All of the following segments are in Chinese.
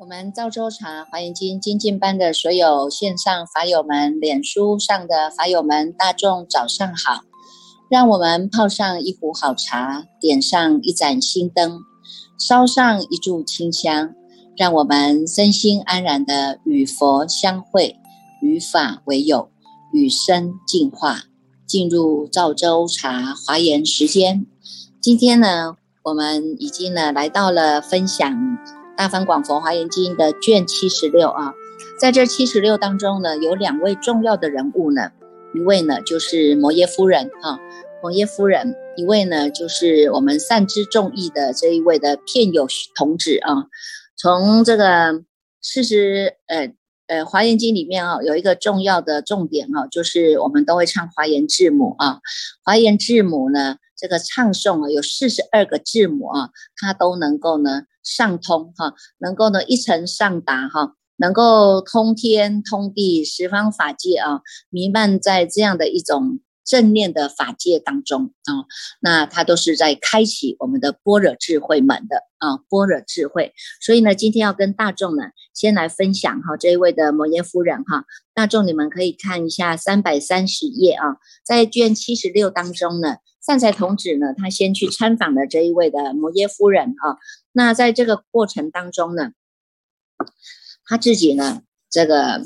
我们赵州茶华严经精进班的所有线上法友们、脸书上的法友们，大众早上好！让我们泡上一壶好茶，点上一盏心灯，烧上一炷清香，让我们身心安然的与佛相会，与法为友，与生进化，进入赵州茶华严时间。今天呢，我们已经呢来到了分享。大梵广佛华严经的卷七十六啊，在这七十六当中呢，有两位重要的人物呢，一位呢就是摩耶夫人啊，摩耶夫人，一位呢就是我们善知众义的这一位的片友童子啊。从这个四十呃呃华严经里面啊，有一个重要的重点啊，就是我们都会唱华严字母啊，华严字母呢，这个唱诵啊，有四十二个字母啊，它都能够呢。上通哈，能够呢一层上达哈，能够通天通地十方法界啊，弥漫在这样的一种正念的法界当中啊，那它都是在开启我们的般若智慧门的啊，般若智慧。所以呢，今天要跟大众呢先来分享哈，这一位的摩耶夫人哈，大众你们可以看一下三百三十页啊，在卷七十六当中呢。善财童子呢，他先去参访了这一位的摩耶夫人啊。那在这个过程当中呢，他自己呢，这个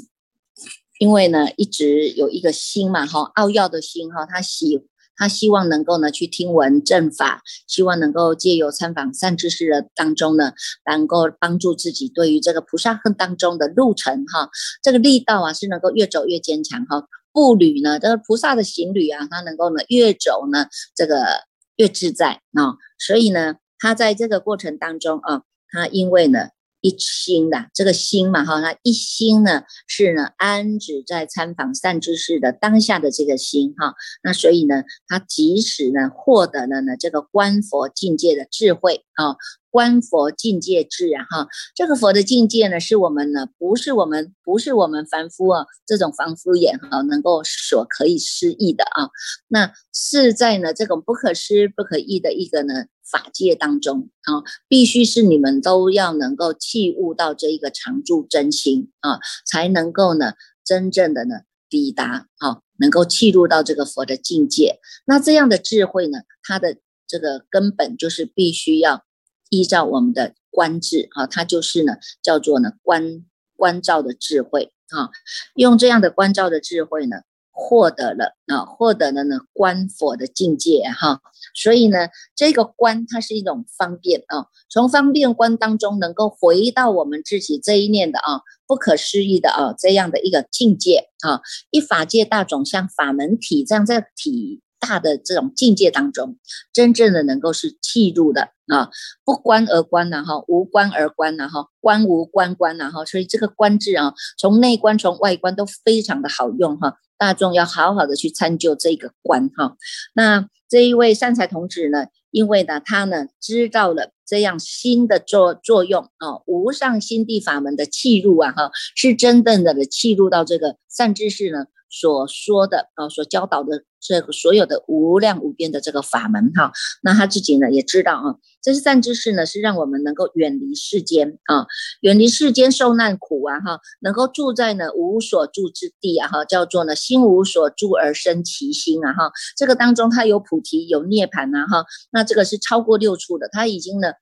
因为呢一直有一个心嘛，哈，傲要的心哈，他希他希望能够呢去听闻正法，希望能够借由参访善知识的当中呢，能够帮助自己对于这个菩萨恨当中的路程哈，这个力道啊是能够越走越坚强哈。步履呢，这个菩萨的行旅啊，他能够呢越走呢，这个越自在啊。所以呢，他在这个过程当中啊，他因为呢一心的这个心嘛哈，他一心呢是呢安止在参访善知识的当下的这个心哈。那所以呢，他即使呢获得了呢这个观佛境界的智慧啊。观佛境界智啊，哈，这个佛的境界呢，是我们呢，不是我们，不是我们凡夫啊，这种凡夫眼哈，能够所可以思议的啊，那是在呢这种不可思不可议的一个呢法界当中啊，必须是你们都要能够契悟到这一个常住真心啊，才能够呢真正的呢抵达啊，能够契入到这个佛的境界。那这样的智慧呢，它的这个根本就是必须要。依照我们的观智啊，它就是呢，叫做呢观观照的智慧啊，用这样的观照的智慧呢，获得了啊，获得了呢观佛的境界哈，所以呢，这个观它是一种方便啊，从方便观当中能够回到我们自己这一念的啊不可思议的啊这样的一个境界啊，一法界大种像法门体这样在体。大的这种境界当中，真正的能够是契入的啊，不观而观呐哈，无观而观呐哈，观无观观呐哈，所以这个观字啊，从内观从外观都非常的好用哈，大众要好好的去参究这个观哈。那这一位善财童子呢，因为呢他呢知道了这样新的作作用啊，无上心地法门的气入啊哈，是真正的的气入到这个善知识呢。所说的啊，所教导的这个所有的无量无边的这个法门哈，那他自己呢也知道啊，这是善知识呢，是让我们能够远离世间啊，远离世间受难苦啊哈，能够住在呢无所住之地啊哈，叫做呢心无所住而生其心啊哈，这个当中它有菩提有涅槃呐哈，那这个是超过六处的，他已经呢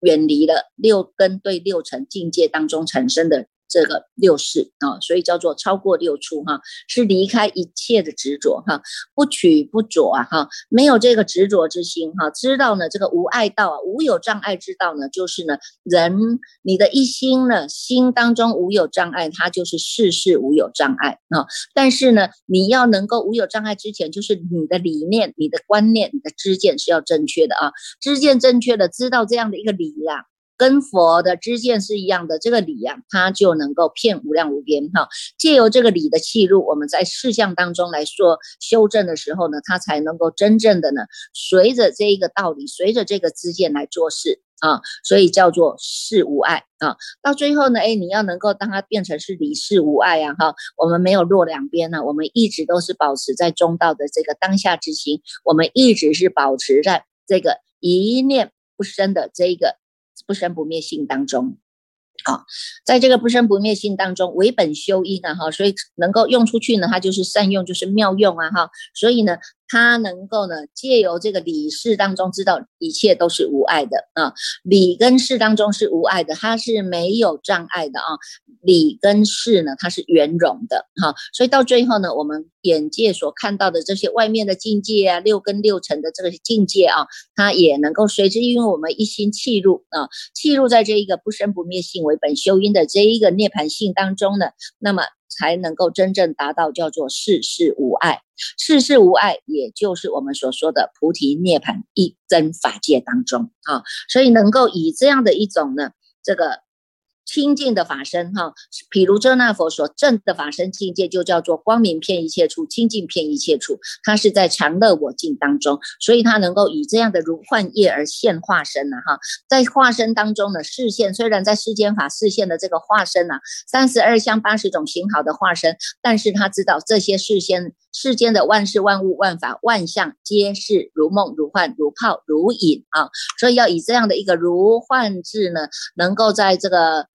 远离了六根对六尘境界当中产生的。这个六世啊，所以叫做超过六处哈，是离开一切的执着哈，不取不着啊哈，没有这个执着之心哈，知道呢这个无碍道啊，无有障碍之道呢，就是呢人你的一心呢，心当中无有障碍，它就是事事无有障碍啊。但是呢，你要能够无有障碍之前，就是你的理念、你的观念、你的知见是要正确的啊，知见正确的，知道这样的一个理呀。跟佛的知见是一样的，这个理呀，它就能够骗无量无边哈。借由这个理的气入，我们在事项当中来说修正的时候呢，它才能够真正的呢，随着这一个道理，随着这个知见来做事啊。所以叫做事无碍啊。到最后呢，哎，你要能够当它变成是理事无碍啊，哈，我们没有落两边呢，我们一直都是保持在中道的这个当下之心，我们一直是保持在这个一念不生的这一个不生不灭性当中。啊，在这个不生不灭性当中，为本修因啊，哈，所以能够用出去呢，它就是善用，就是妙用啊，哈，所以呢。他能够呢，借由这个理事当中知道一切都是无碍的啊，理跟事当中是无碍的，它是没有障碍的啊。理跟事呢，它是圆融的哈，所以到最后呢，我们眼界所看到的这些外面的境界啊，六根六尘的这个境界啊，它也能够随之，因为我们一心契入啊，契入在这一个不生不灭性为本修因的这一个涅盘性当中呢，那么。才能够真正达到叫做世事无碍，世事无碍，也就是我们所说的菩提涅槃一真法界当中啊，所以能够以这样的一种呢，这个。清净的法身哈，譬如遮那佛所证的法身境界，就叫做光明遍一切处，清净遍一切处。它是在常乐我净当中，所以它能够以这样的如幻业而现化身呢哈。在化身当中呢，视现虽然在世间法视现的这个化身呐，三十二相八十种形好的化身，但是他知道这些世间世间的万事万物万法万象，皆是如梦如幻如泡如影啊。所以要以这样的一个如幻智呢，能够在这个。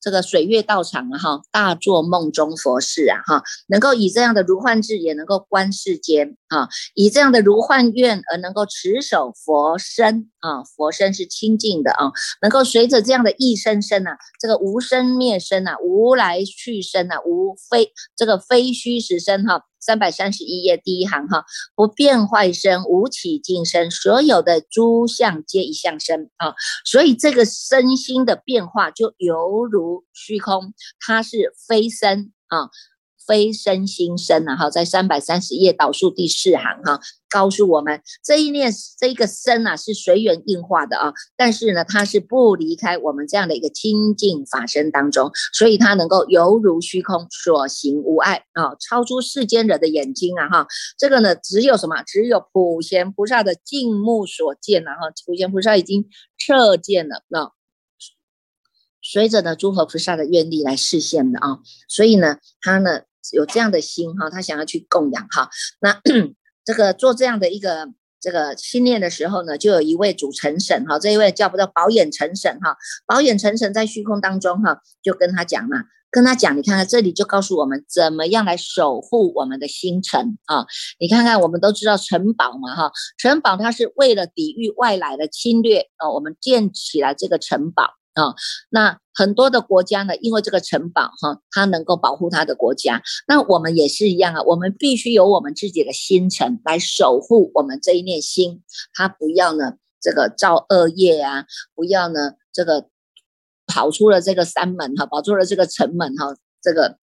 这个水月道场啊，哈，大做梦中佛事啊，哈，能够以这样的如幻智，也能够观世间。啊，以这样的如幻愿而能够持守佛身啊，佛身是清净的啊，能够随着这样的一生生啊，这个无生灭生啊，无来去生啊，无非这个非虚实生哈。三百三十一页第一行哈，不变坏身，无起净身，所有的诸相皆一相生啊，所以这个身心的变化就犹如虚空，它是非身啊。非身心身啊，哈，在三百三十页导数第四行哈，告诉我们这一念这个身啊是随缘应化的啊，但是呢，它是不离开我们这样的一个清净法身当中，所以它能够犹如虚空，所行无碍啊，超出世间人的眼睛啊，哈，这个呢，只有什么？只有普贤菩萨的净目所见了哈，普贤菩萨已经彻见了那。随着呢诸佛菩萨的愿力来实现的啊，所以呢，他呢。有这样的心哈，他想要去供养哈。那 这个做这样的一个这个心念的时候呢，就有一位主成神哈，这一位叫不叫宝眼成神哈？宝眼成神在虚空当中哈，就跟他讲嘛，跟他讲，你看看这里就告诉我们怎么样来守护我们的星辰啊。你看看，我们都知道城堡嘛哈，城堡它是为了抵御外来的侵略啊，我们建起来这个城堡。啊，那很多的国家呢，因为这个城堡哈，它能够保护它的国家。那我们也是一样啊，我们必须有我们自己的心城来守护我们这一念心，它不要呢这个造恶业啊，不要呢这个跑出了这个山门哈，跑出了这个城门哈，这个。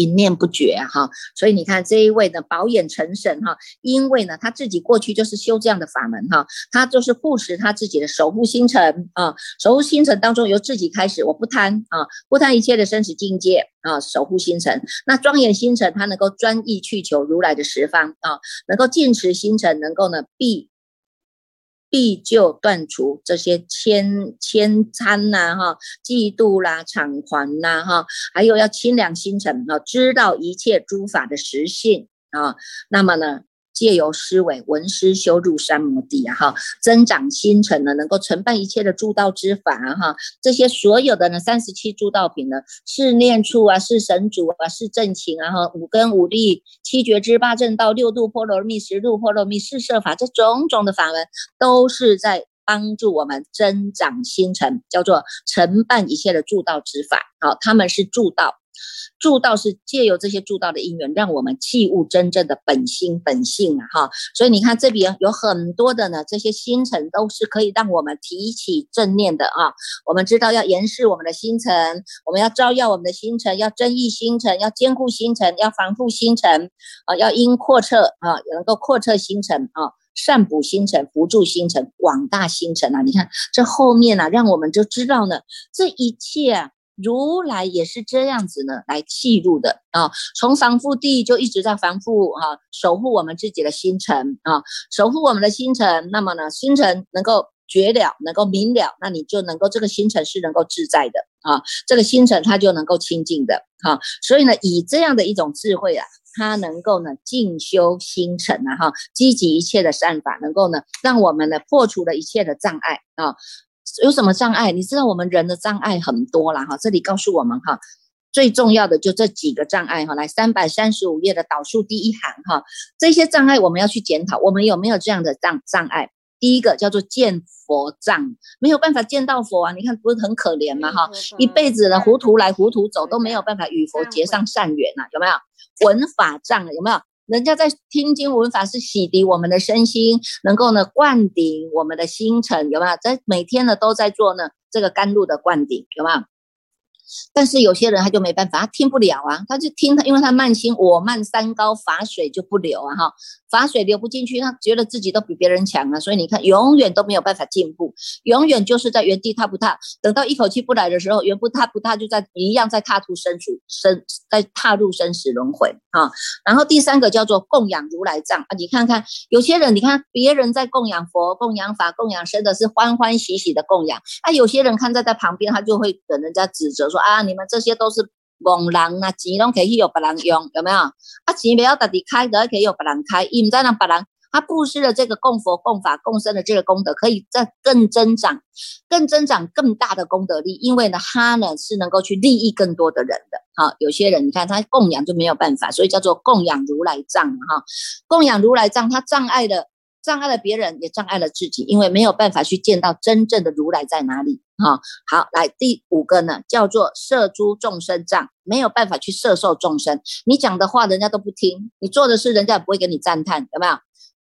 一念不绝哈，所以你看这一位的宝眼成神哈，因为呢他自己过去就是修这样的法门哈，他就是护持他自己的守护星辰啊，守护星辰当中由自己开始，我不贪啊，不贪一切的生死境界啊，守护星辰，那庄严星辰他能够专一去求如来的十方啊，能够尽持星辰，能够呢必。必就断除这些牵牵参呐，哈，嫉妒啦，偿还呐，哈，还有要清凉心诚啊，知道一切诸法的实性啊，那么呢？借由思维闻思修入三摩地啊哈，增长心诚呢，能够承办一切的诸道之法哈，这些所有的呢三十七诸道品呢，是念处啊，是神主啊，是正情啊哈，五根五力七觉之八正道六度波罗蜜十度波罗蜜四摄法，这种种的法门都是在帮助我们增长心诚，叫做承办一切的助道之法，好，他们是助道。助道是借由这些助道的因缘，让我们器悟真正的本心本性啊！哈，所以你看这边有很多的呢，这些星辰都是可以让我们提起正念的啊。我们知道要严视我们的星辰，我们要照耀我们的星辰，要增益星辰，要坚固星辰，要防护星辰啊，要因扩测啊，能够扩测星辰啊，善补星辰，扶助星辰，广大星辰啊！你看这后面呢，让我们就知道呢，这一切啊。如来也是这样子呢，来记录的啊。从防护地就一直在防护啊，守护我们自己的星辰啊，守护我们的星辰。那么呢，星辰能够觉了，能够明了，那你就能够这个星辰是能够自在的啊，这个星辰它就能够清净的哈。所以呢，以这样的一种智慧啊，它能够呢静修星辰啊哈，积极一切的善法，能够呢让我们呢破除了一切的障碍啊。有什么障碍？你知道我们人的障碍很多啦哈，这里告诉我们哈。最重要的就这几个障碍哈，来三百三十五页的导数第一行哈，这些障碍我们要去检讨，我们有没有这样的障障碍？第一个叫做见佛障，没有办法见到佛啊，你看不是很可怜吗？哈，一辈子的糊涂来糊涂走，都没有办法与佛结上善缘呐，有没有？闻法障有没有？人家在听经闻法是洗涤我们的身心，能够呢灌顶我们的星辰，有没有？在每天呢都在做呢这个甘露的灌顶，有没有？但是有些人他就没办法，他听不了啊，他就听他，因为他慢心，我慢三高，法水就不流啊哈，法水流不进去，他觉得自己都比别人强啊，所以你看永远都没有办法进步，永远就是在原地踏不踏，等到一口气不来的时候，原不踏不踏就在一样在踏出生死生，在踏入生死轮回啊。然后第三个叫做供养如来藏啊，你看看有些人，你看别人在供养佛、供养法、供养僧的是欢欢喜喜的供养，啊，有些人看在在旁边，他就会等人家指责说。啊！你们这些都是蒙人啊，钱拢可以有别人用，有没有？啊，钱不要自己开的，可以有别人开。因在那别人，他布施的这个供佛、供法、供僧的这个功德，可以再更增长、更增长更大的功德力。因为呢，他呢是能够去利益更多的人的。好，有些人你看他供养就没有办法，所以叫做供养如来藏哈。供养如来藏，他障碍的。障碍了别人，也障碍了自己，因为没有办法去见到真正的如来在哪里。哈，好，来第五个呢，叫做摄诸众生障，没有办法去摄受众生。你讲的话，人家都不听；你做的事，人家也不会给你赞叹，有没有？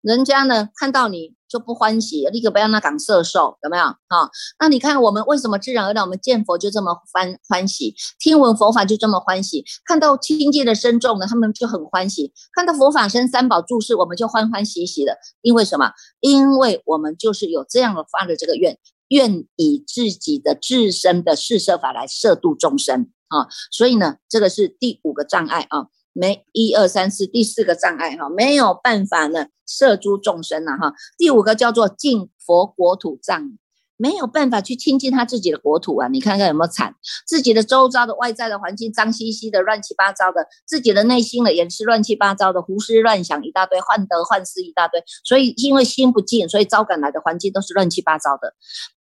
人家呢看到你就不欢喜，立刻不要那港色受，有没有？哈，那你看我们为什么自然而然我们见佛就这么欢欢喜，听闻佛法就这么欢喜，看到亲近的身众呢，他们就很欢喜，看到佛法生三宝注释，我们就欢欢喜喜的。因为什么？因为我们就是有这样的发的这个愿，愿以自己的自身的四摄法来摄度众生啊。所以呢，这个是第五个障碍啊。没一二三四第四个障碍哈，没有办法呢摄诸众生了哈。第五个叫做净佛国土障，没有办法去亲近他自己的国土啊。你看看有没有惨？自己的周遭的外在的环境脏兮兮的、乱七八糟的，自己的内心呢也是乱七八糟的，胡思乱想一大堆，患得患失一大堆。所以因为心不静，所以招感来的环境都是乱七八糟的。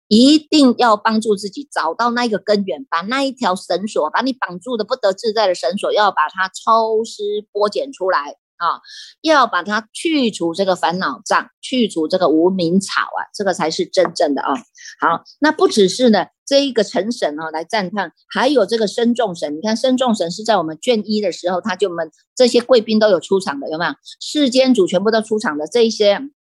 一定要帮助自己找到那个根源，把那一条绳索，把你绑住的不得自在的绳索，要把它抽丝剥茧出来啊！要把它去除这个烦恼障，去除这个无名草啊，这个才是真正的啊！好，那不只是呢这一个成神啊来赞叹，还有这个身众神。你看身众神是在我们卷一的时候，他就们这些贵宾都有出场的，有没有？世间主全部都出场的这一些。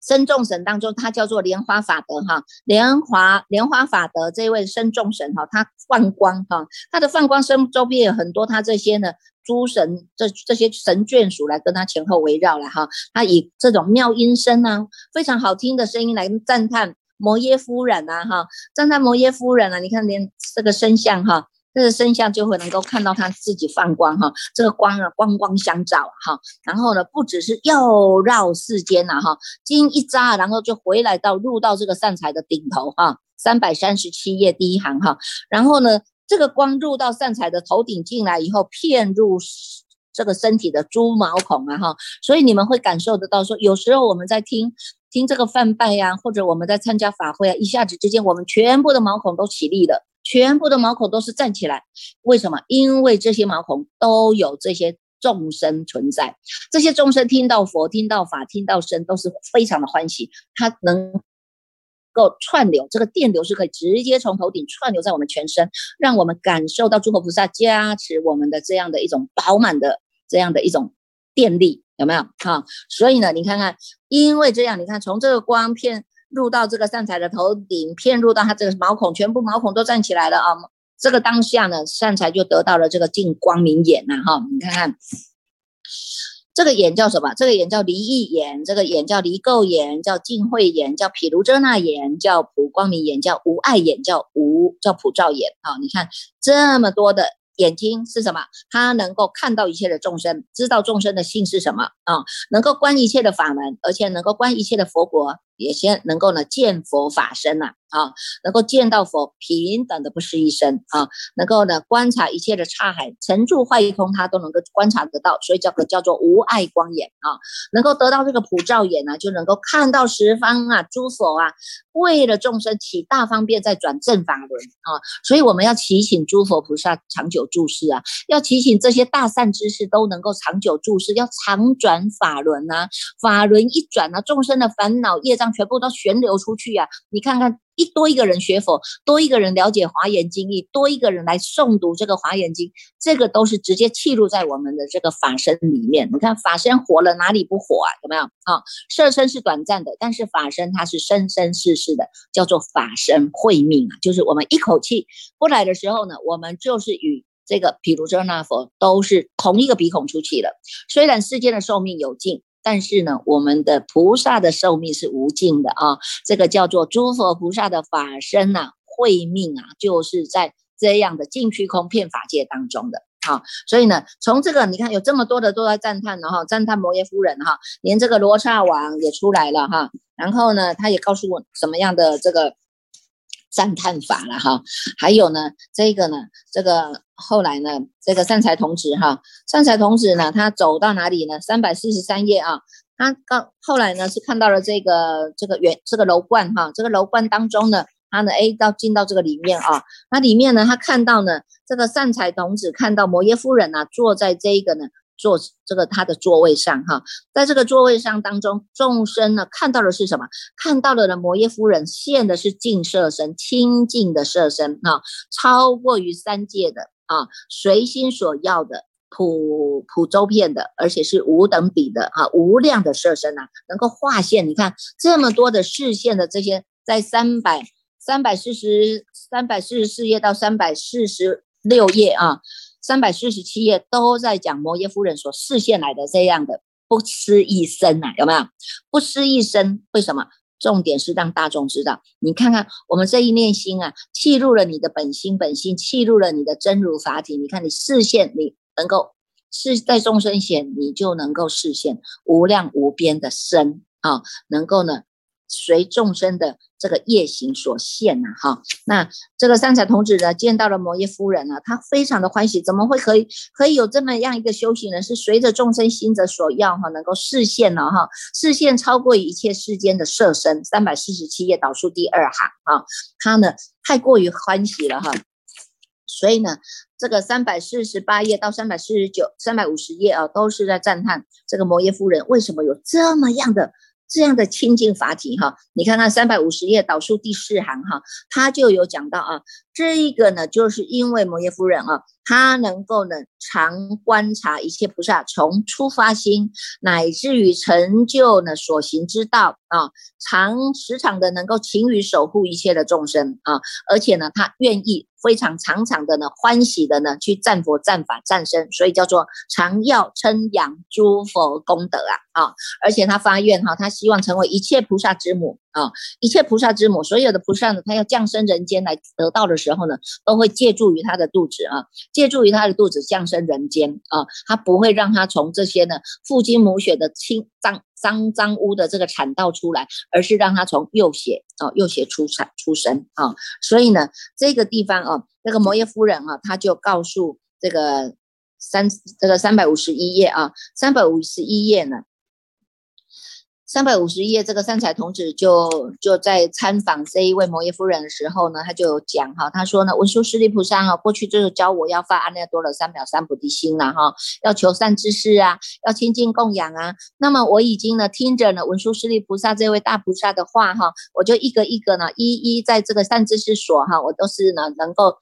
生众神当中，他叫做莲花法德哈，莲花莲花法德这位生众神哈，他放光哈，他的放光身周边有很多他这些呢诸神这这些神眷属来跟他前后围绕了哈，他以这种妙音声啊，非常好听的声音来赞叹摩耶夫人啊哈，赞叹摩耶夫人啊，你看连这个身像哈。这个身相就会能够看到他自己放光哈，这个光啊光光相照哈，然后呢不只是又绕世间呐哈，经一扎，然后就回来到入到这个善财的顶头哈，三百三十七页第一行哈，然后呢这个光入到善财的头顶进来以后，骗入这个身体的猪毛孔啊哈，所以你们会感受得到说，有时候我们在听听这个梵拜呀，或者我们在参加法会啊，一下子之间我们全部的毛孔都起立了。全部的毛孔都是站起来，为什么？因为这些毛孔都有这些众生存在，这些众生听到佛、听到法、听到声，都是非常的欢喜。它能够串流，这个电流是可以直接从头顶串流在我们全身，让我们感受到诸佛菩萨加持我们的这样的一种饱满的这样的一种电力，有没有？哈，所以呢，你看看，因为这样，你看从这个光片。入到这个善财的头顶，骗入到他这个毛孔，全部毛孔都站起来了啊！这个当下呢，善财就得到了这个净光明眼呐哈！你看看，这个眼叫什么？这个眼叫离异眼，这个眼叫离垢眼，叫净慧眼，叫毗卢遮那眼，叫普光明眼，叫无碍眼，叫无叫普照眼啊！你看这么多的眼睛是什么？他能够看到一切的众生，知道众生的性是什么啊？能够观一切的法门，而且能够观一切的佛国。也先能够呢见佛法身呐，啊能够见到佛平等的不是一生啊，能够呢观察一切的刹海成住坏一空，他都能够观察得到，所以叫个叫做无碍光眼啊，能够得到这个普照眼呢，就能够看到十方啊诸佛啊，为了众生起大方便，在转正法轮啊，所以我们要祈请诸佛菩萨长久住世啊，要祈请这些大善之事都能够长久住世，要常转法轮啊，法轮一转呢，众生的烦恼业障。全部都旋流出去呀！你看看，一多一个人学佛，多一个人了解华严经义，多一个人来诵读这个华严经，这个都是直接记录在我们的这个法身里面。你看法身活了，哪里不活啊？有没有啊？色身是短暂的，但是法身它是生生世世的，叫做法身慧命啊！就是我们一口气不来的时候呢，我们就是与这个毗卢遮那佛都是同一个鼻孔出气了。虽然世间的寿命有尽。但是呢，我们的菩萨的寿命是无尽的啊，这个叫做诸佛菩萨的法身呐，慧命啊，就是在这样的净虚空遍法界当中的啊。所以呢，从这个你看，有这么多的都在赞叹的哈，赞叹摩耶夫人哈，连这个罗刹王也出来了哈，然后呢，他也告诉我什么样的这个。赞叹法了哈，还有呢，这个呢，这个后来呢，这个善财童子哈，善财童子呢，他走到哪里呢？三百四十三页啊，他刚后来呢是看到了这个这个圆这个楼观哈，这个楼观当中呢，他呢哎到进到这个里面啊，那里面呢他看到呢这个善财童子看到摩耶夫人啊坐在这一个呢。坐这个他的座位上哈，在这个座位上当中，众生呢看到的是什么？看到了呢，摩耶夫人现的是净色身，清净的色身啊，超过于三界的啊，随心所要的普普周遍的，而且是无等比的啊，无量的色身啊，能够化现。你看这么多的视线的这些，在三百三百四十三百四十四页到三百四十六页啊。三百四十七页都在讲摩耶夫人所示现来的这样的不思一生啊，有没有？不思一生，为什么？重点是让大众知道，你看看我们这一念心啊，契入了你的本心，本心契入了你的真如法体。你看你视现，你能够是在众生显，你就能够视现无量无边的生啊，能够呢随众生的。这个业行所现呐，哈，那这个三彩童子呢，见到了摩耶夫人呢，他非常的欢喜，怎么会可以可以有这么样一个修行人，是随着众生心者所要哈，能够视现了哈，视现超过一切世间的色身。三百四十七页导数第二行啊，他呢太过于欢喜了哈，所以呢，这个三百四十八页到三百四十九、三百五十页啊，都是在赞叹这个摩耶夫人为什么有这么样的。这样的清净法体哈，你看看三百五十页导数第四行哈，他就有讲到啊，这一个呢，就是因为摩耶夫人啊，她能够呢常观察一切菩萨从出发心乃至于成就呢所行之道啊，常时常的能够勤于守护一切的众生啊，而且呢，她愿意。非常常常的呢，欢喜的呢，去赞佛、赞法、赞身，所以叫做常要称扬诸佛功德啊啊！而且他发愿哈，他希望成为一切菩萨之母啊，一切菩萨之母，所有的菩萨呢，他要降生人间来得到的时候呢，都会借助于他的肚子啊，借助于他的肚子降生人间啊，他不会让他从这些呢父精母血的清脏。脏脏污的这个产道出来，而是让他从右血啊右血出产出生啊，所以呢这个地方啊，这个摩耶夫人啊，他就告诉这个三这个三百五十一页啊，三百五十一页呢。三百五十页，这个三彩童子就就在参访这一位摩耶夫人的时候呢，他就有讲哈，他说呢，文殊师利菩萨哈，过去就是教我要发阿耨多罗三藐三菩提心了哈，要求善知识啊，要亲近供养啊。那么我已经呢听着呢文殊师利菩萨这位大菩萨的话哈，我就一个一个呢，一一在这个善知识所哈，我都是呢能够。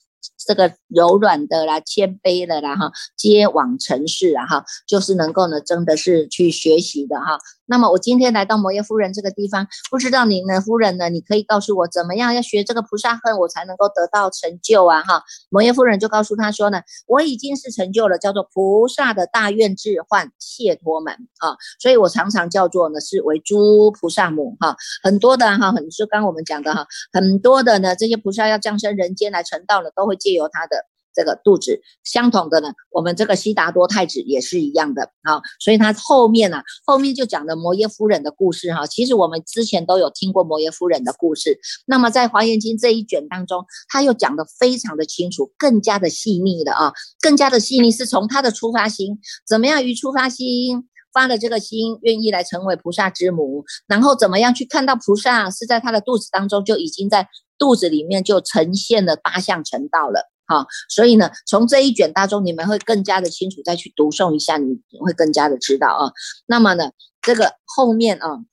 这个柔软的啦，谦卑的啦，哈，接往尘世啊，哈，就是能够呢，真的是去学习的哈。那么我今天来到摩耶夫人这个地方，不知道您呢，夫人呢，你可以告诉我怎么样要学这个菩萨恨，我才能够得到成就啊，哈。摩耶夫人就告诉他说呢，我已经是成就了，叫做菩萨的大愿智幻解脱门啊，所以我常常叫做呢是为诸菩萨母哈，很多的哈，很是刚我们讲的哈，很多的呢这些菩萨要降生人间来成道呢，都会。借由他的这个肚子。相同的呢，我们这个悉达多太子也是一样的啊。所以他后面呢，后面就讲的摩耶夫人的故事哈。其实我们之前都有听过摩耶夫人的故事，那么在华严经这一卷当中，他又讲的非常的清楚，更加的细腻的啊，更加的细腻，是从他的出发心怎么样于出发心。发了这个心，愿意来成为菩萨之母，然后怎么样去看到菩萨是在他的肚子当中就已经在肚子里面就呈现了八相成道了，哈，所以呢，从这一卷当中你们会更加的清楚，再去读诵一下，你会更加的知道啊。那么呢，这个后面啊，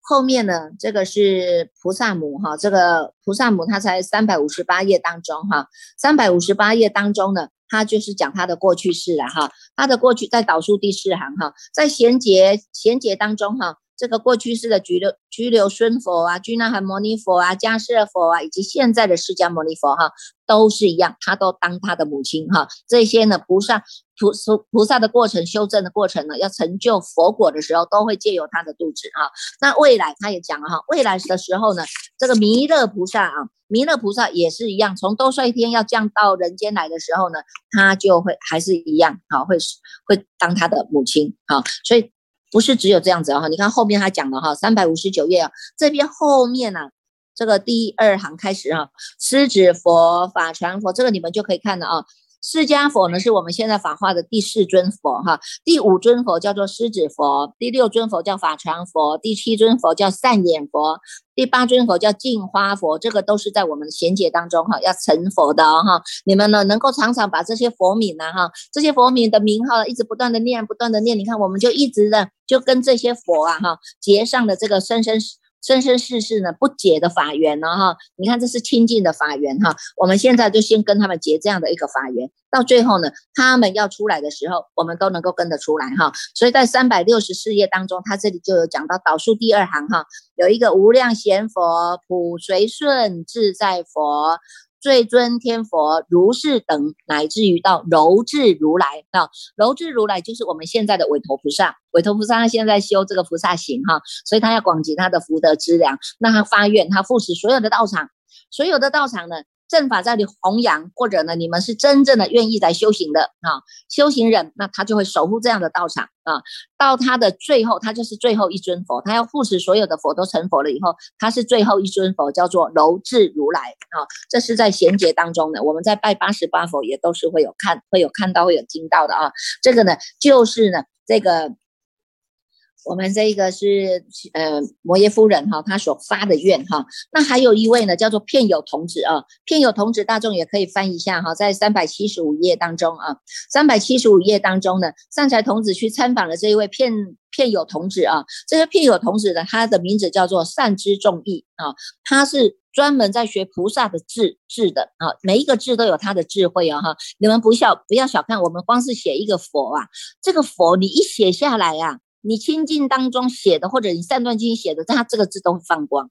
后面呢，这个是菩萨母哈，这个菩萨母它才三百五十八页当中哈，三百五十八页当中呢。他就是讲他的过去式了哈，他的过去在导数第四行哈，在衔接衔接当中哈，这个过去式的拘留拘留孙佛啊、居那含摩尼佛啊、迦舍佛啊，以及现在的释迦牟尼佛哈，都是一样，他都当他的母亲哈。这些呢，菩萨菩菩菩萨的过程修正的过程呢，要成就佛果的时候，都会借由他的肚子哈。那未来他也讲了哈，未来的时候呢，这个弥勒菩萨啊。弥勒菩萨也是一样，从多帅天要降到人间来的时候呢，他就会还是一样，啊，会会当他的母亲，啊，所以不是只有这样子哈。你看后面他讲的哈，三百五十九页啊，这边后面呢，这个第二行开始啊，狮子佛法传佛，这个你们就可以看了啊。释迦佛呢，是我们现在法化的第四尊佛哈，第五尊佛叫做狮子佛，第六尊佛叫法传佛，第七尊佛叫善眼佛，第八尊佛叫净花佛，这个都是在我们的贤解当中哈要成佛的哈。你们呢能够常常把这些佛名呢哈，这些佛名的名号一直不断的念，不断的念，你看我们就一直的就跟这些佛啊哈结上的这个生生。生生世世呢不解的法缘呢哈，你看这是清净的法缘哈，我们现在就先跟他们结这样的一个法缘，到最后呢，他们要出来的时候，我们都能够跟得出来哈。所以在三百六十四页当中，他这里就有讲到导数第二行哈，有一个无量贤佛普随顺自在佛。最尊天佛如是等，乃至于到柔智如来啊，柔智如来就是我们现在的韦陀菩萨。韦陀菩萨他现在修这个菩萨行哈，所以他要广集他的福德资粮，那他发愿，他护持所有的道场，所有的道场呢。正法在你弘扬，或者呢，你们是真正的愿意来修行的啊，修行人，那他就会守护这样的道场啊。到他的最后，他就是最后一尊佛，他要护持所有的佛都成佛了以后，他是最后一尊佛，叫做柔智如来啊。这是在贤劫当中的，我们在拜八十八佛也都是会有看，会有看到，会有听到的啊。这个呢，就是呢，这个。我们这个是呃摩耶夫人哈，她所发的愿哈。那还有一位呢，叫做片友童子啊。片友童子大众也可以翻一下哈，在三百七十五页当中啊，三百七十五页当中呢，善财童子去参访了这一位片片友童子啊。这个片友童子呢，他的名字叫做善知众义啊，他是专门在学菩萨的智智的啊，每一个字都有他的智慧啊哈。你们不小不要小看我们，光是写一个佛啊，这个佛你一写下来呀。你清净当中写的，或者你善断经写的，它这个字都会放光，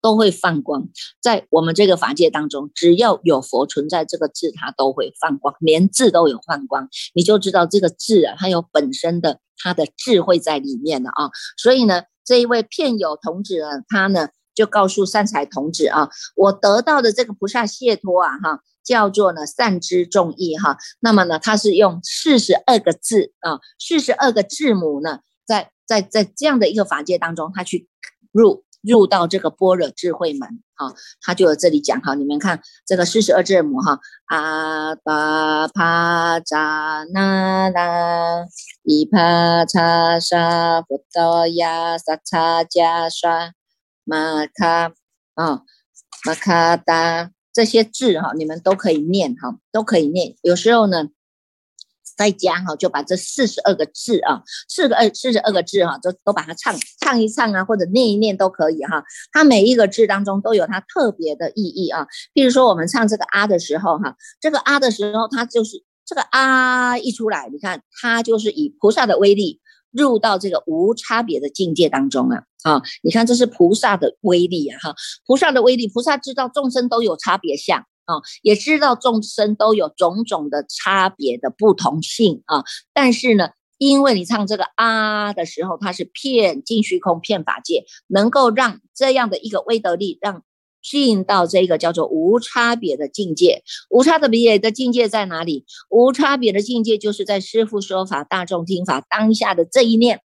都会放光。在我们这个法界当中，只要有佛存在，这个字它都会放光，连字都有放光，你就知道这个字啊，它有本身的它的智慧在里面的啊。所以呢，这一位片友童子呢，他呢就告诉善财童子啊，我得到的这个菩萨解脱啊，哈，叫做呢善知众义哈。那么呢，他是用四十二个字啊，四十二个字母呢。在在在这样的一个法界当中，他去入入到这个般若智慧门，哈，他就有这里讲哈，你们看这个四十二字母哈，阿巴帕扎那拉伊帕查沙佛多亚萨查加刷玛卡啊玛卡达这些字哈，你们都可以念哈，都可以念，有时候呢。在家哈，就把这四十二个字啊，四个二四十二个字哈，都都把它唱唱一唱啊，或者念一念都可以哈。它每一个字当中都有它特别的意义啊。譬如说，我们唱这个啊的时候哈，这个啊的时候，它就是这个啊一出来，你看它就是以菩萨的威力入到这个无差别的境界当中啊啊！你看这是菩萨的威力啊哈，菩萨的威力，菩萨知道众生都有差别相。啊，也知道众生都有种种的差别的不同性啊，但是呢，因为你唱这个啊的时候，它是骗尽虚空、骗法界，能够让这样的一个威德力，让进到这个叫做无差别的境界。无差别的境界在哪里？无差别的境界就是在师父说法、大众听法当下的这一念，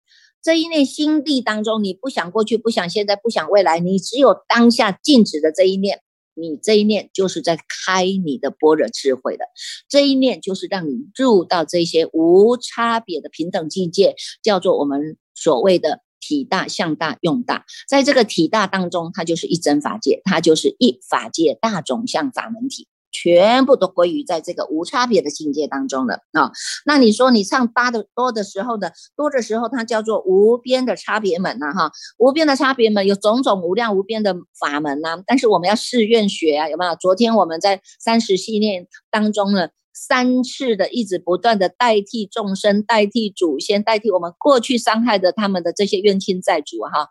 这一念心地当中，你不想过去，不想现在，不想未来，你只有当下静止的这一念。你这一念就是在开你的般若智慧的，这一念就是让你入到这些无差别的平等境界，叫做我们所谓的体大、向大、用大。在这个体大当中，它就是一真法界，它就是一法界大种相法门体。全部都归于在这个无差别的境界当中了啊！那你说你唱八的多的时候呢？多的时候它叫做无边的差别门呐哈！无边的差别门有种种无量无边的法门呐，但是我们要誓愿学啊，有没有？昨天我们在三十系列当中呢，三次的一直不断的代替众生、代替祖先、代替我们过去伤害的他们的这些冤亲债主哈。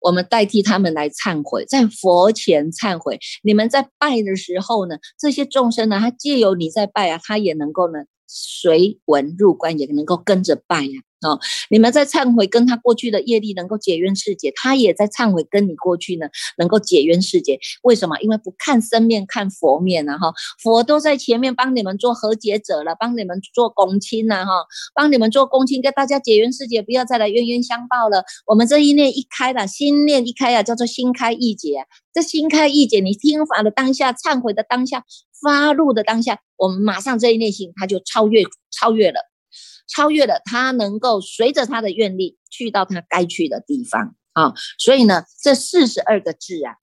我们代替他们来忏悔，在佛前忏悔。你们在拜的时候呢，这些众生呢，他借由你在拜啊，他也能够呢随文入观，也能够跟着拜呀。哦，你们在忏悔，跟他过去的业力能够解冤释结，他也在忏悔，跟你过去呢能够解冤释结。为什么？因为不看生面，看佛面呐哈，佛都在前面帮你们做和解者了，帮你们做公亲呐哈，帮你们做公亲，跟大家解冤释结，不要再来冤冤相报了。我们这一念一开了，心念一开啊，叫做心开意解。这心开意解，你听法的当下，忏悔的当下，发怒的当下，我们马上这一念心，它就超越超越了。超越了他，能够随着他的愿力去到他该去的地方啊！所以呢，这四十二个字啊，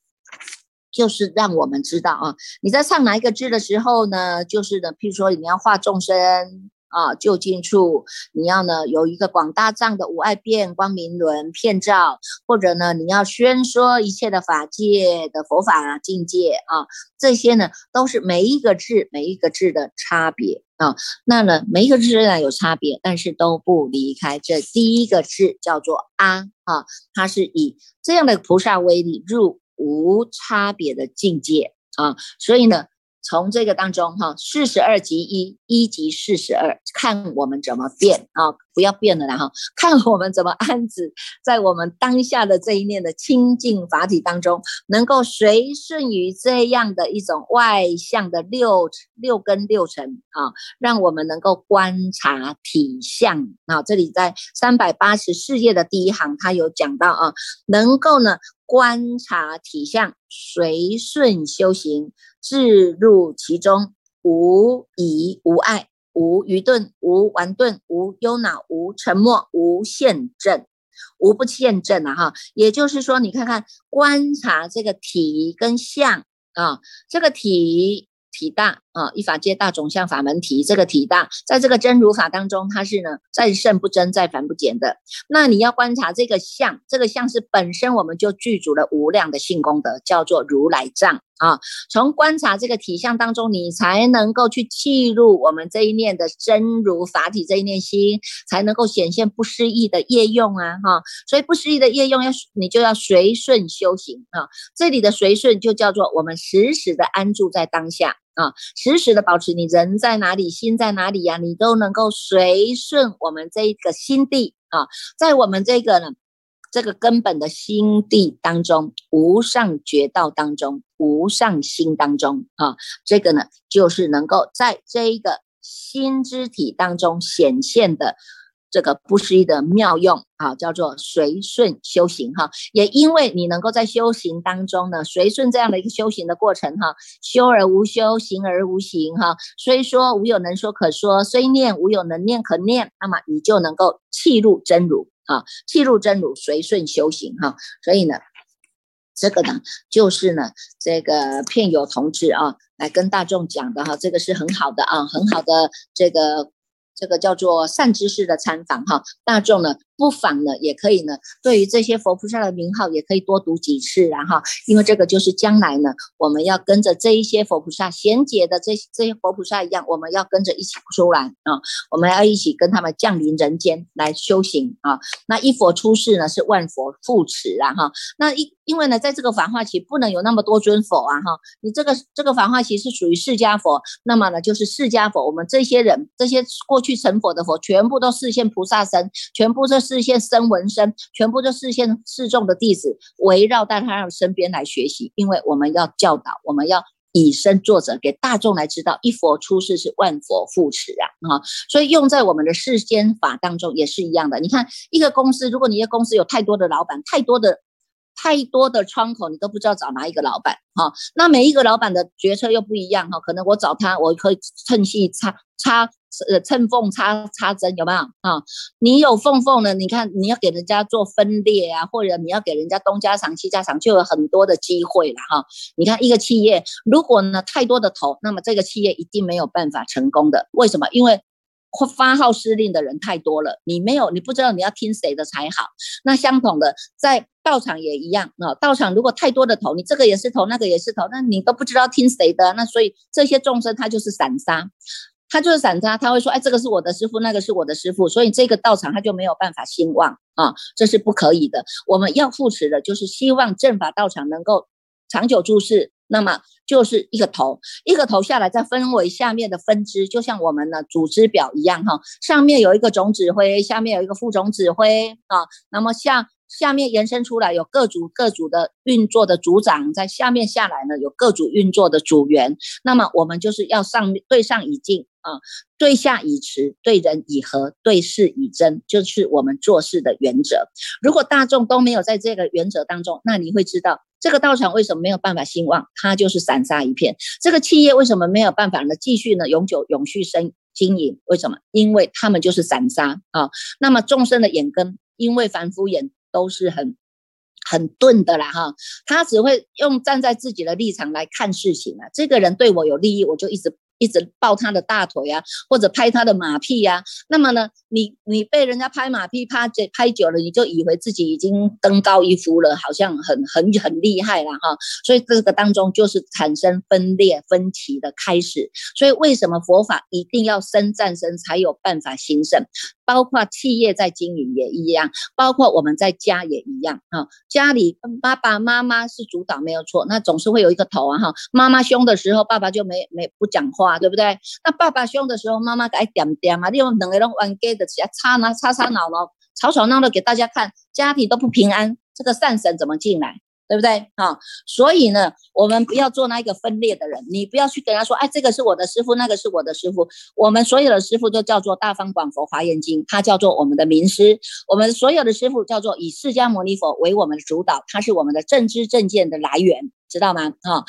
就是让我们知道啊，你在唱哪一个字的时候呢，就是呢，譬如说你要化众生。啊，就近处你要呢有一个广大藏的无碍变光明轮片照，或者呢你要宣说一切的法界的佛法境界啊，这些呢都是每一个字每一个字的差别啊。那呢每一个字虽然有差别，但是都不离开这第一个字叫做阿啊，它是以这样的菩萨威力入无差别的境界啊，所以呢。从这个当中哈，四十二及一，一级四十二，看我们怎么变啊！不要变了啦哈，看我们怎么安置在我们当下的这一念的清净法体当中，能够随顺于这样的一种外向的六六根六尘啊，让我们能够观察体相啊。这里在三百八十四页的第一行，他有讲到啊，能够呢观察体相，随顺修行。置入其中，无疑无碍，无愚钝，无顽钝，无忧恼，无沉默，无限正，无不限正啊！哈，也就是说，你看看观察这个体跟相啊，这个体。体大啊，一法界大种相法门体，这个体大，在这个真如法当中，它是呢再胜不增，再凡不减的。那你要观察这个相，这个相是本身我们就具足了无量的性功德，叫做如来藏啊。从观察这个体相当中，你才能够去记录我们这一念的真如法体这一念心，才能够显现不失意的业用啊哈。所以不失意的业用要你就要随顺修行啊。这里的随顺就叫做我们时时的安住在当下。啊，时时的保持你人在哪里，心在哪里呀？你都能够随顺我们这一个心地啊，在我们这个呢，这个根本的心地当中，无上觉道当中，无上心当中啊，这个呢，就是能够在这一个心之体当中显现的。这个不思议的妙用啊，叫做随顺修行哈。也因为你能够在修行当中呢，随顺这样的一个修行的过程哈，修而无修，行而无行哈。虽说无有能说可说，虽念无有能念可念，那么你就能够契入真如啊，气入真如，随顺修行哈。所以呢，这个呢，就是呢，这个片友同志啊，来跟大众讲的哈，这个是很好的啊，很好的这个。这个叫做善知识的参访哈，大众呢不妨呢也可以呢，对于这些佛菩萨的名号也可以多读几次，然后因为这个就是将来呢，我们要跟着这一些佛菩萨贤解的这这些佛菩萨一样，我们要跟着一起出来啊，我们要一起跟他们降临人间来修行啊。那一佛出世呢，是万佛护持啊哈。那一因为呢，在这个繁化期不能有那么多尊佛啊哈，你这个这个繁化期是属于释迦佛，那么呢就是释迦佛，我们这些人这些过。去成佛的佛，全部都视现菩萨身，全部都视线声闻身，全部就视线示众的弟子围绕在他身边来学习，因为我们要教导，我们要以身作则，给大众来知道，一佛出世是万佛护持啊，哈，所以用在我们的世间法当中也是一样的。你看一个公司，如果你的公司有太多的老板，太多的。太多的窗口，你都不知道找哪一个老板哈。那每一个老板的决策又不一样哈。可能我找他，我可以趁隙插插呃趁缝插插针，有没有啊？你有缝缝的？你看你要给人家做分裂啊，或者你要给人家东家长西家长，就有很多的机会了哈。你看一个企业，如果呢太多的头，那么这个企业一定没有办法成功的。为什么？因为发号施令的人太多了，你没有，你不知道你要听谁的才好。那相同的，在道场也一样啊。道场如果太多的头，你这个也是头，那个也是头，那你都不知道听谁的。那所以这些众生他就是散沙，他就是散沙，他会说，哎，这个是我的师傅，那个是我的师傅，所以这个道场他就没有办法兴旺啊，这是不可以的。我们要扶持的就是希望正法道场能够长久住世。那么就是一个头，一个头下来，再分为下面的分支，就像我们的组织表一样哈。上面有一个总指挥，下面有一个副总指挥啊。那么像下面延伸出来有各组各组的运作的组长，在下面下来呢有各组运作的组员。那么我们就是要上对上以敬啊，对下以持，对人以和，对事以真，就是我们做事的原则。如果大众都没有在这个原则当中，那你会知道。这个道场为什么没有办法兴旺？它就是散沙一片。这个企业为什么没有办法呢？继续呢，永久永续生经营？为什么？因为他们就是散沙啊。那么众生的眼根，因为凡夫眼都是很很钝的啦哈，他只会用站在自己的立场来看事情啊。这个人对我有利益，我就一直。一直抱他的大腿啊，或者拍他的马屁呀，那么呢，你你被人家拍马屁拍久拍久了，你就以为自己已经登高一夫了，好像很很很厉害了哈。所以这个当中就是产生分裂分歧的开始。所以为什么佛法一定要生战生才有办法兴盛？包括企业在经营也一样，包括我们在家也一样啊。家里爸爸妈妈是主导没有错，那总是会有一个头啊哈。妈妈凶的时候，爸爸就没没不讲话，对不对？那爸爸凶的时候，妈妈该点点啊，利用两个人玩 g 的起来吵闹吵吵闹闹，吵吵闹闹给大家看，家庭都不平安，这个善神怎么进来？对不对？啊，所以呢，我们不要做那个分裂的人。你不要去跟他说，哎，这个是我的师傅，那个是我的师傅。我们所有的师傅都叫做大方广佛华严经，他叫做我们的名师。我们所有的师傅叫做以释迦牟尼佛为我们的主导，他是我们的正知正见的来源，知道吗？啊。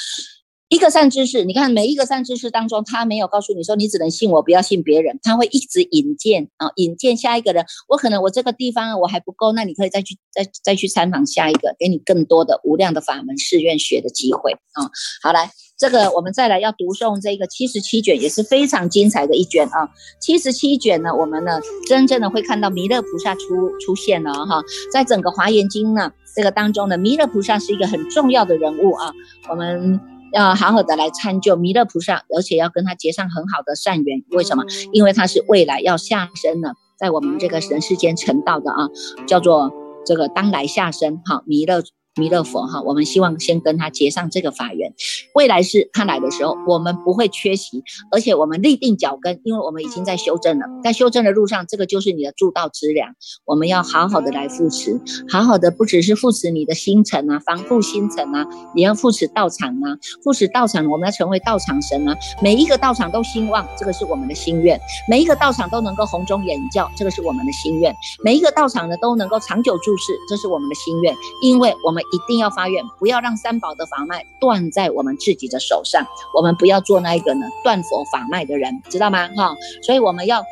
一个善知识，你看每一个善知识当中，他没有告诉你说你只能信我，不要信别人，他会一直引荐啊，引荐下一个人。我可能我这个地方我还不够，那你可以再去再再去参访下一个，给你更多的无量的法门誓愿学的机会啊。好，来这个我们再来要读诵这个七十七卷，也是非常精彩的一卷啊。七十七卷呢，我们呢真正的会看到弥勒菩萨出出现了哈，在整个华严经呢这个当中呢，弥勒菩萨是一个很重要的人物啊，我们。要好好的来参就弥勒菩萨，而且要跟他结上很好的善缘。为什么？因为他是未来要下生的，在我们这个人世间成道的啊，叫做这个当来下生好，弥勒。弥勒佛哈，我们希望先跟他结上这个法缘，未来是他来的时候，我们不会缺席，而且我们立定脚跟，因为我们已经在修正了，在修正的路上，这个就是你的助道之粮，我们要好好的来扶持，好好的不只是扶持你的星辰啊，防护星辰啊，也要扶持道场啊，扶持道场，我们要成为道场神啊，每一个道场都兴旺，这个是我们的心愿，每一个道场都能够弘中演教，这个是我们的心愿，每一个道场呢都能够长久住世，这是我们的心愿，因为我们。一定要发愿，不要让三宝的法脉断在我们自己的手上。我们不要做那一个呢断佛法脉的人，知道吗？哈，所以我们要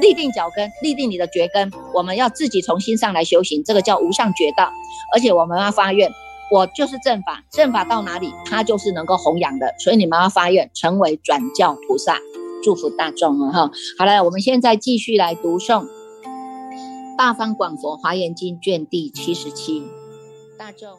立定脚跟，立定你的绝根。我们要自己从心上来修行，这个叫无上绝道。而且我们要发愿，我就是正法，正法到哪里，它就是能够弘扬的。所以你们要发愿成为转教菩萨，祝福大众了哈。好了，我们现在继续来读诵《大方广佛华严经》卷第七十七。大众。